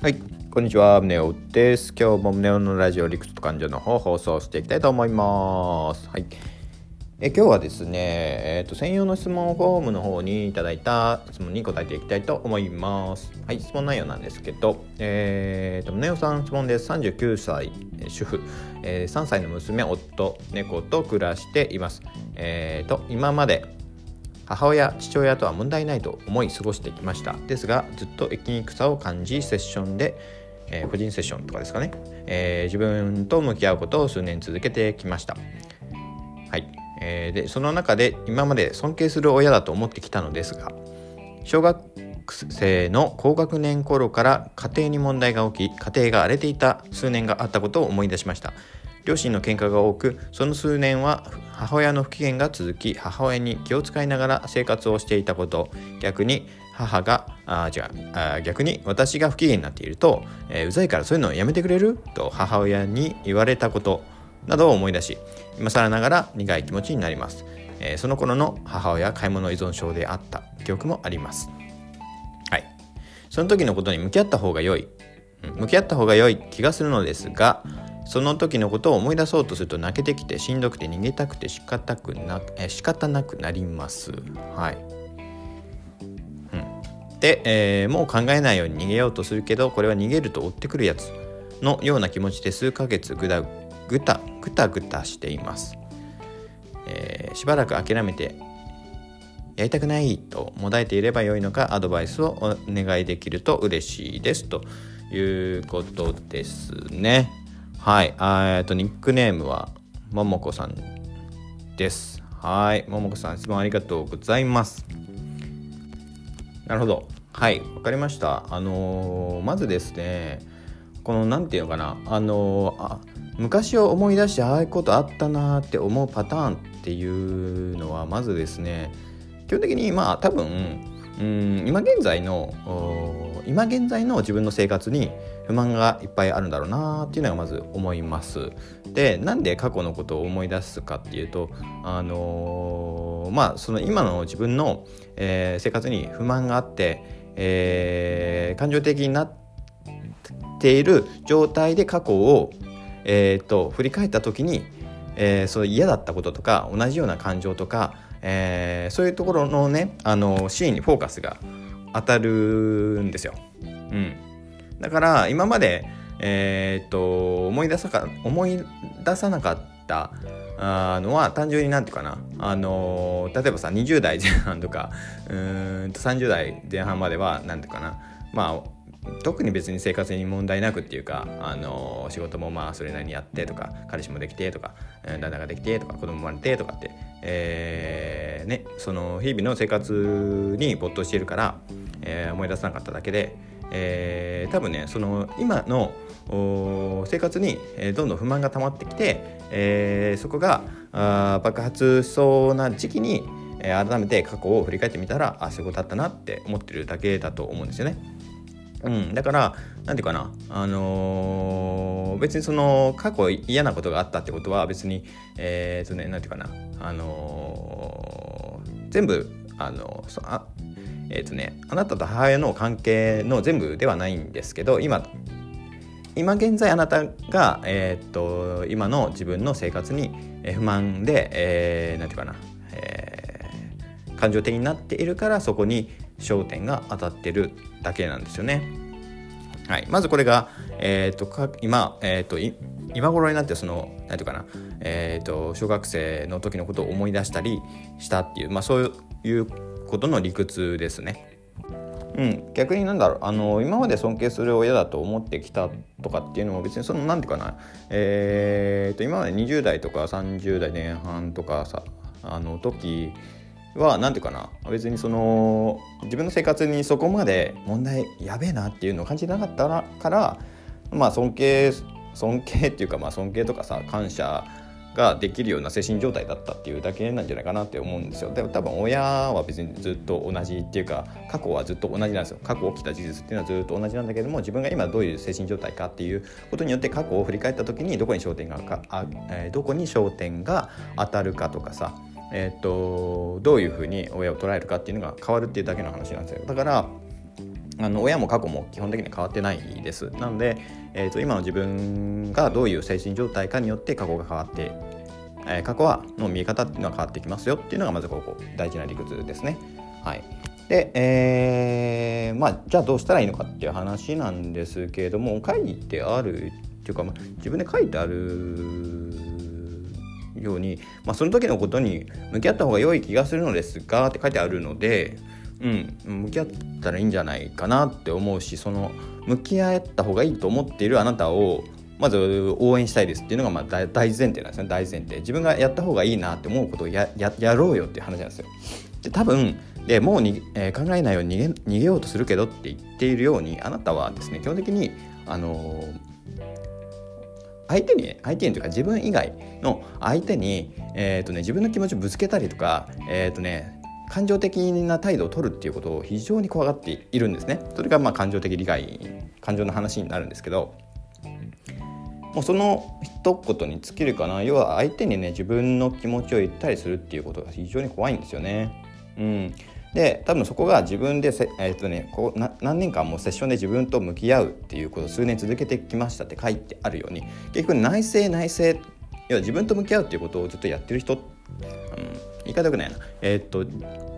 はい、こんにちは、ネオです。今日もネオのラジオ理屈と感情の方放送していきたいと思います。はい。え今日はですね、えーと、専用の質問フォームの方にいただいた質問に答えていきたいと思います。はい、質問内容なんですけど、えーと、ネオさん質問です。39歳、主婦、えー、3歳の娘、夫、猫と暮らしています。えーと、今まで母親父親とは問題ないと思い過ごしてきました。ですがずっと生きにくさを感じセッションで、えー、個人セッションとかですかね、えー、自分と向き合うことを数年続けてきました。はい、えー、でその中で今まで尊敬する親だと思ってきたのですが小学生の高学年頃から家庭に問題が起き家庭が荒れていた数年があったことを思い出しました。両親の喧嘩が多くその数年は母親の不機嫌が続き母親に気を使いながら生活をしていたこと。逆に母があ違うあ逆に私が不機嫌になっていると、えー、うざいからそういうのをやめてくれる？と母親に言われたこと。などを思い出し今更ながら苦い気持ちになります、えー、その頃の母親買い物依存症であった。記憶もあります。はい。その時のことに向き合った方が良い、向き合った方が良い気がするのですがその時のことを思い出そうとすると泣けてきてしんどくて逃げたくて仕方くなえ仕方なくなります。はい。うん、で、えー、もう考えないように逃げようとするけどこれは逃げると追ってくるやつのような気持ちで数ヶ月ぐだぐたぐたぐたしています。えー、しばらく諦めてやりたくないともだえていればよいのかアドバイスをお願いできると嬉しいですということですね。はい、えっと、ニックネームは、ももこさんです。はい、ももこさん、質問ありがとうございます。なるほど。はい、わかりました。あのー、まずですね、この、なんていうのかな、あのー、あ昔を思い出して、ああいうことあったなって思うパターンっていうのは、まずですね、基本的に、まあ、多分、うん今現在の今現在の自分の生活に不満がいっぱいあるんだろうなっていうのがまず思います。でなんで過去のことを思い出すかっていうとあのー、まあその今の自分の、えー、生活に不満があって、えー、感情的になっている状態で過去を、えーと、振り返った時に、えー、そう嫌だったこととか同じような感情とかえー、そういうところのねあのシーンにフォーカスが当たるんですよ。うん、だから今まで、えー、っと思い出さか思い出さなかったあのは単純になんて言うかな、あの例えばさ20代前半とかうんと30代前半までは何て言うかな。まあ特に別に生活に問題なくっていうか、あの仕事もまあそれなりにやってとか彼氏もできてとか旦那ができてとか子供生まれてとかって、えー、ね、その日々の生活に没頭しているから、えー、思い出さなかっただけで、えー、多分ねその今の生活にどんどん不満が溜まってきて、えー、そこがあ爆発しそうな時期に、えー、改めて過去を振り返ってみたらあそういうことあったなって思ってるだけだと思うんですよね。うん、だから何て言うかな、あのー、別にその過去嫌なことがあったってことは別にえー、とね何て言うかな、あのー、全部あのそあえ、っとねあなたと母親の関係の全部ではないんですけど今今現在あなたが、え、っと今の自分の生活に不満で、えー、て言うかな、えー、感情的になっているからそこに焦点が当たってる。だけなんですよね。はい、まずこれが、えーと、か今、えーと、今頃になってその何て言うかな、えーと、小学生の時のことを思い出したりしたっていう、まあ、そういうことの理屈ですね。うん、逆になんだろう。あの今まで尊敬する親だと思ってきたとかっていうのも別にその何て言うかな、えー、と今まで20代とか30代前半とかさあの時は何て言うかな。別にその自分の生活にそこまで問題やべえなっていうのを感じなかったからまあ尊敬尊敬っていうかまあ尊敬とかさ感謝ができるような精神状態だったっていうだけなんじゃないかなって思うんですよ。でも多分親は別にずっと同じっていうか過去はずっと同じなんですよ。過去起きた事実っていうのはずっと同じなんだけども自分が今どういう精神状態かっていうことによって過去を振り返った時にどこに焦点がかあ、えー、どこに焦点が当たるかとかさえーと、どういうふうに親を捉えるかっていうのが変わるっていうだけの話なんですよ。だからあの親も過去も基本的に変わってないです。なので、えーと、今の自分がどういう精神状態かによって過去が変わって、えー、過去はの見え方っていうのは変わってきますよっていうのがまずここ大事な理屈ですね。はい、で、えー、まあじゃあどうしたらいいのかっていう話なんですけれども書いてあるっていうか、まあ、自分で書いてあるように、まあ、その時のことに向き合った方が良い気がするのですがって書いてあるのでうん、向き合ったらいいんじゃないかなって思うしその向き合った方がいいと思っているあなたをまず応援したいですっていうのがまあ大前提なんですね。大前提。自分がやった方がいいなって思うことをやろうよっていう話なんですよ。で多分でもうに、えー、考えないように逃げ逃げようとするけどって言っているようにあなたはですね基本的にあのー、相手に相手にというか自分以外の相手に、えーとね、自分の気持ちをぶつけたりとか、えーとね、感情的な態度を取るっていうことを非常に怖がっているんですね。それがまあ感情的理解感情の話になるんですけどもうその一言に尽きるかな。要は相手にね自分の気持ちを言ったりするっていうことが非常に怖いんですよね。うん、で多分そこが自分でせ、えーとね、こう何年間もセッションで自分と向き合うっていうことを数年続けてきましたって書いてあるように結局内省内省要は自分と向き合うっていうことをずっとやってる人、うん、言い方よくないな、えー、っと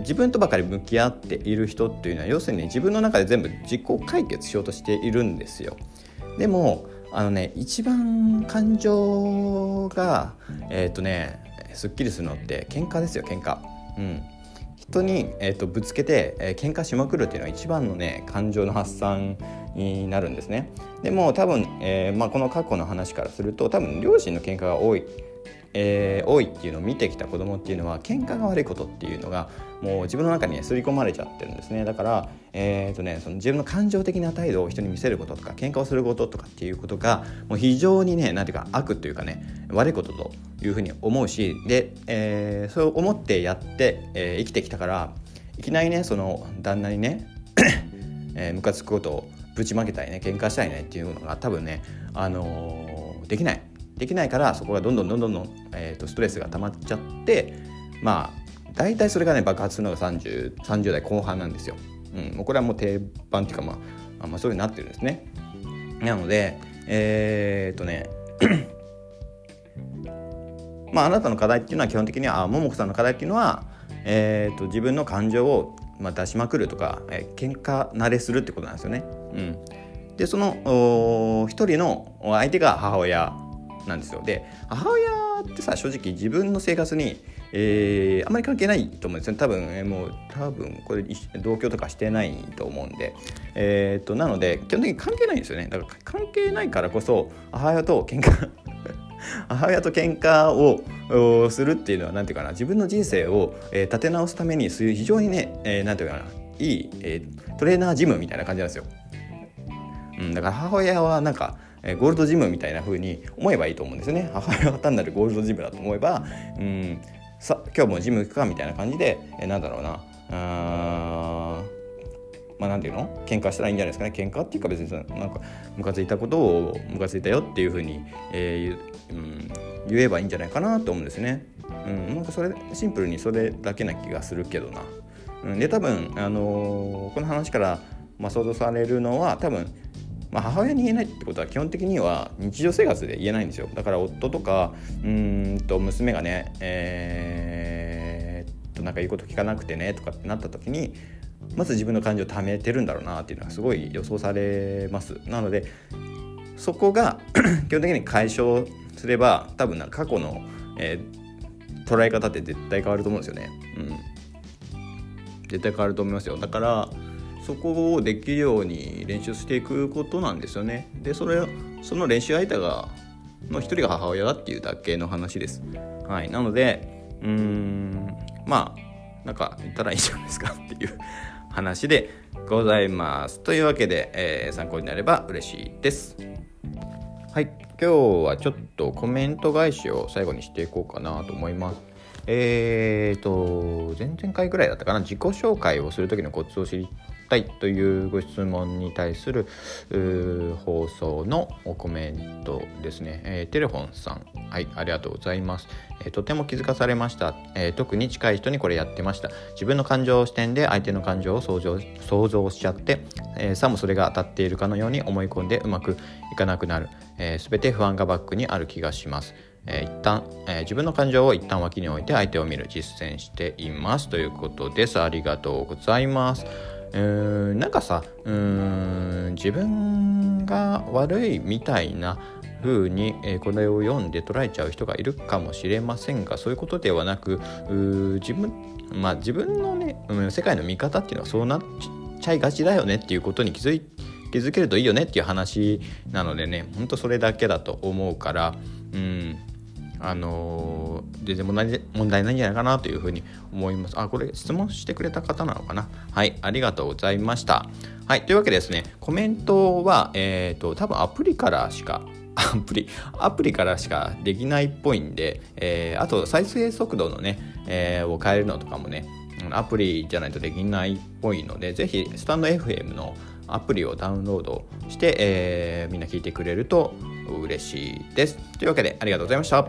自分とばかり向き合っている人っていうのは要するに自分の中で全部自己解決しようとしているんですよ。でもあのね一番感情がえー、とねすっきりするのって喧嘩ですよ喧嘩。うん人に、えーと、ぶつけて、えー、喧嘩しまくるっていうのは一番のね感情の発散になるんですね。でも多分、えーまあ、この過去の話からすると多分両親の喧嘩が多いえー、多いっていうのを見てきた子供っていうのは喧嘩が悪いことっていうのがもう自分の中に、ね、刷り込まれちゃってるんですね。だから、えーとね、その自分の感情的な態度を人に見せることとか喧嘩をすることとかっていうことがもう非常にね何ていうか悪というかね悪いことというふうに思うしで、えー、そう思ってやって、えー、生きてきたからいきなりねその旦那にね えー、ムカつくことをぶちまけたいね喧嘩したいねっていうのが多分ね、あのー、できない。できないからそこがどんどんどんどんどん、えーと、ストレスが溜まっちゃってまあ大体それがね爆発するのが 30, 30代後半なんですよ。うん、もうこれはもう定番っていうかまあ、まあ、そういうになってるんですね。なのでえー、っとね まああなたの課題っていうのは基本的にはあももこさんの課題っていうのは、えー、っと自分の感情を、まあ、出しまくるとか、えー、喧嘩慣れするってことなんですよね。うん、でその一人の相手が母親なんですよで母親ってさ正直自分の生活に、えー、あんまり関係ないと思うんですね。多分、えー、もう多分これ同居とかしてないと思うんで。えー、っとなので基本的に関係ないんですよね。だから関係ないからこそ母親と喧嘩 母親と喧嘩をするっていうのは何て言うかな自分の人生を、え、立て直すためにそういう非常にね何、えー、て言うかないい、えー、トレーナージムみたいな感じなんですよ。うん、だから母親はなんかえゴールドジムみたいな風に思えばいいと思うんですよね。母親は単なるゴールドジムだと思えばうんさ今日もジム行くかみたいな感じで、えなんだろうなあまあなんていうの？喧嘩したらいいんじゃないですかね喧嘩っていうか別になんかムカついたことをムカついたよっていうふうに、えーうん、言えばいいんじゃないかなと思うんですね。うん、なんかそれシンプルにそれだけな気がするけどな。うん、で多分、あのー、この話から、まあ、想像されるのは多分まあ、母親に言えないってことは基本的には日常生活で言えないんですよ。だから夫とかうんと娘がねえー、っとなんか言うこと聞かなくてねとかってなった時にまず自分の感情を溜めてるんだろうなっていうのはすごい予想されます。なのでそこが 基本的に解消すれば多分な過去の、えー、捉え方って絶対変わると思うんですよね。うん。絶対変わると思いますよ。だからそこをできるように練習していくことなんですよね。でそれその練習相手がの一人が母親だっていうだけの話です。はい、なのでうーんまあなんか言ったらいいじゃないですかっていう話でございます。というわけで、えー、参考になれば嬉しいです。はい今日はちょっとコメント返しを最後にしていこうかなと思います。えーと前々回ぐらいだったかな自己紹介をする時のコツを知りたいというご質問に対する放送のコメントですね、えー、テレフォンさん。はいありがとうございます、えー、とても気づかされました、えー、特に近い人にこれやってました。自分の感情視点で相手の感情を想像想像しちゃって、えー、さもそれが当たっているかのように思い込んでうまくいかなくなる、えー、全て不安がバックにある気がします。えー、一旦、えー、自分の感情を一旦脇に置いて相手を見る。実践しています。ということです。ありがとうございます。うーんなんかさうーん自分が悪いみたいな風に、えー、これを読んで捉えちゃう人がいるかもしれませんがそういうことではなく自分まあ自分のね、うん、世界の見方っていうのはそうなっちゃいがちだよねっていうことに気づい気づけるといいよねっていう話なのでねほんとそれだけだと思うからうんあの全然問題問題ないんじゃないかなというふうに思います。あ、これ質問してくれた方なのかな？はい、ありがとうございました。はい、というわけでですね、コメントは、えっ、ー、と、多分アプリからしか アプリ、アプリからしかできないっぽいんで、えー、あと再生速度のね、えー、を変えるのとかもね、アプリじゃないとできないっぽいので、ぜひスタンド FM のアプリをダウンロードして、えー、みんな聞いてくれると嬉しいです。というわけでありがとうございました。